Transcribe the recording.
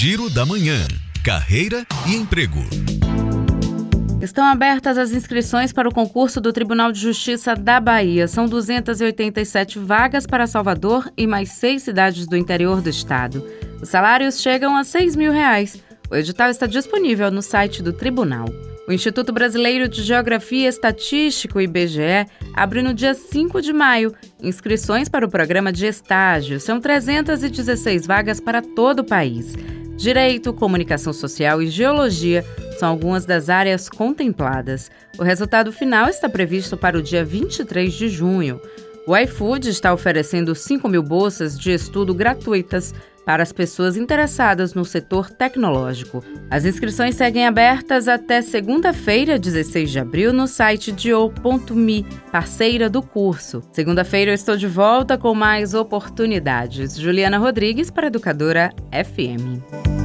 Giro da Manhã. Carreira e emprego. Estão abertas as inscrições para o concurso do Tribunal de Justiça da Bahia. São 287 vagas para Salvador e mais seis cidades do interior do estado. Os salários chegam a 6 mil reais. O edital está disponível no site do tribunal. O Instituto Brasileiro de Geografia e Estatístico, IBGE, abre no dia 5 de maio inscrições para o programa de estágio. São 316 vagas para todo o país. Direito, comunicação social e geologia são algumas das áreas contempladas. O resultado final está previsto para o dia 23 de junho. O iFood está oferecendo 5 mil bolsas de estudo gratuitas para as pessoas interessadas no setor tecnológico. As inscrições seguem abertas até segunda-feira, 16 de abril, no site dio.me, parceira do curso. Segunda-feira eu estou de volta com mais oportunidades. Juliana Rodrigues para Educadora FM.